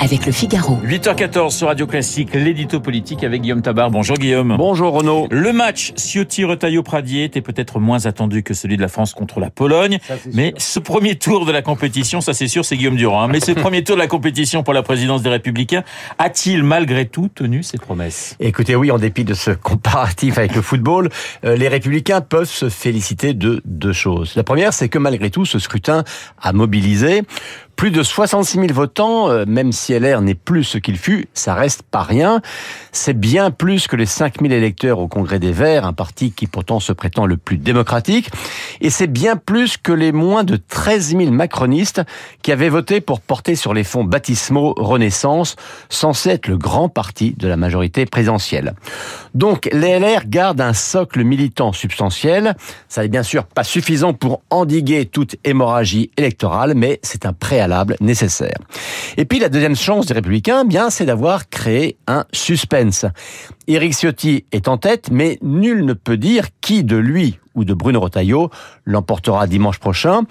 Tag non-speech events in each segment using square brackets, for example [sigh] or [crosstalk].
avec le Figaro. 8h14 sur Radio Classique, l'édito politique avec Guillaume Tabar. Bonjour Guillaume. Bonjour Renaud. Le match Ciotti-Retailleau-Pradier était peut-être moins attendu que celui de la France contre la Pologne. mais sûr. ce premier tour de la compétition, ça c'est sûr, c'est Guillaume Durand. Hein, mais ce [laughs] premier tour de la compétition pour la présidence des Républicains a-t-il malgré tout tenu ses promesses? Écoutez, oui, en dépit de ce comparatif avec le football, euh, les Républicains peuvent se féliciter de deux choses. La première, c'est que malgré tout, ce scrutin a mobilisé plus de 66 000 votants, euh, même si LR n'est plus ce qu'il fut, ça reste pas rien. C'est bien plus que les 5 000 électeurs au Congrès des Verts, un parti qui pourtant se prétend le plus démocratique. Et c'est bien plus que les moins de 13 000 macronistes qui avaient voté pour porter sur les fonds baptismaux Renaissance, censé être le grand parti de la majorité présidentielle. Donc les LR gardent un socle militant substantiel. Ça n'est bien sûr pas suffisant pour endiguer toute hémorragie électorale, mais c'est un préalable nécessaire. Et puis la deuxième chance des Républicains, bien, c'est d'avoir créé un suspense. Éric Ciotti est en tête, mais nul ne peut dire qui de lui ou de Bruno Retailleau l'emportera dimanche prochain.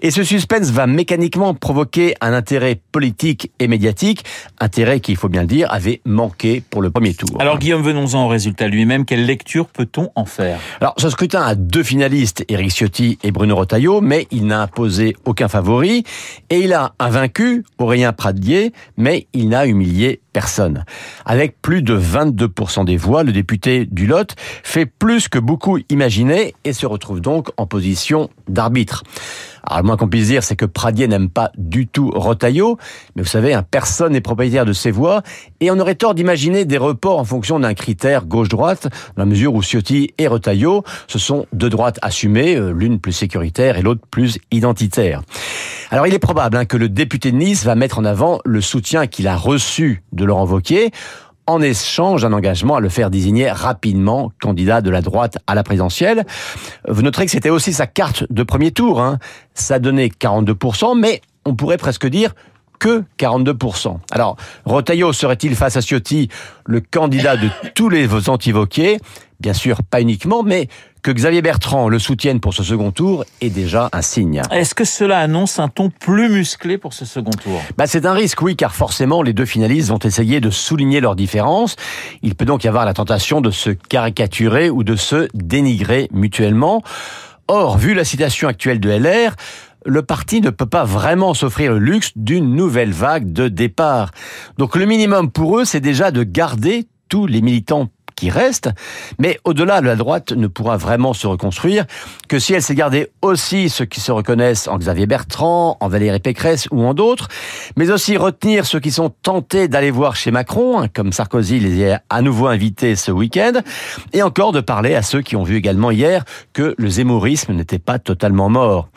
Et ce suspense va mécaniquement provoquer un intérêt politique et médiatique, intérêt qui, il faut bien le dire, avait manqué pour le premier tour. Alors Guillaume, venons-en au résultat lui-même. Quelle lecture peut-on en faire? Alors ce scrutin a deux finalistes, Éric Ciotti et Bruno Retailleau, mais il n'a imposé aucun favori. Et il a un vaincu, Aurélien Pradier, mais il n'a humilié personne. Avec plus de 22% des voix, le député du Lot fait plus que beaucoup imaginaient et se retrouve donc en position d'arbitre. Alors, le moins qu'on puisse dire, c'est que Pradier n'aime pas du tout Rotaillot, mais vous savez, un personne n'est propriétaire de ses voix, et on aurait tort d'imaginer des reports en fonction d'un critère gauche-droite, dans la mesure où Ciotti et Rotaillot, ce sont deux droites assumées, euh, l'une plus sécuritaire et l'autre plus identitaire. Alors il est probable hein, que le député de Nice va mettre en avant le soutien qu'il a reçu de Laurent Wauquiez en échange d'un engagement à le faire désigner rapidement candidat de la droite à la présidentielle. Vous noterez que c'était aussi sa carte de premier tour. Hein. Ça donnait 42%, mais on pourrait presque dire que 42%. Alors, Rotaillot serait-il face à Ciotti le candidat de tous les anti-voqués Bien sûr, pas uniquement, mais que Xavier Bertrand le soutienne pour ce second tour est déjà un signe. Est-ce que cela annonce un ton plus musclé pour ce second tour? Bah, C'est un risque, oui, car forcément les deux finalistes vont essayer de souligner leurs différences. Il peut donc y avoir la tentation de se caricaturer ou de se dénigrer mutuellement. Or, vu la situation actuelle de LR, le parti ne peut pas vraiment s'offrir le luxe d'une nouvelle vague de départ. Donc le minimum pour eux, c'est déjà de garder tous les militants qui reste. Mais au-delà, la droite ne pourra vraiment se reconstruire que si elle s'est gardée aussi ceux qui se reconnaissent en Xavier Bertrand, en Valérie Pécresse ou en d'autres, mais aussi retenir ceux qui sont tentés d'aller voir chez Macron, hein, comme Sarkozy les a à nouveau invités ce week-end, et encore de parler à ceux qui ont vu également hier que le zémorisme n'était pas totalement mort.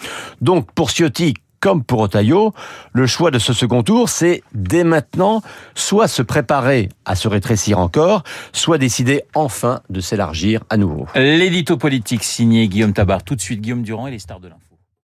Donc pour Ciotti, comme pour Otayo, le choix de ce second tour, c'est dès maintenant soit se préparer à se rétrécir encore, soit décider enfin de s'élargir à nouveau. L'édito politique signé Guillaume Tabar. Tout de suite, Guillaume Durand et les stars de l'info.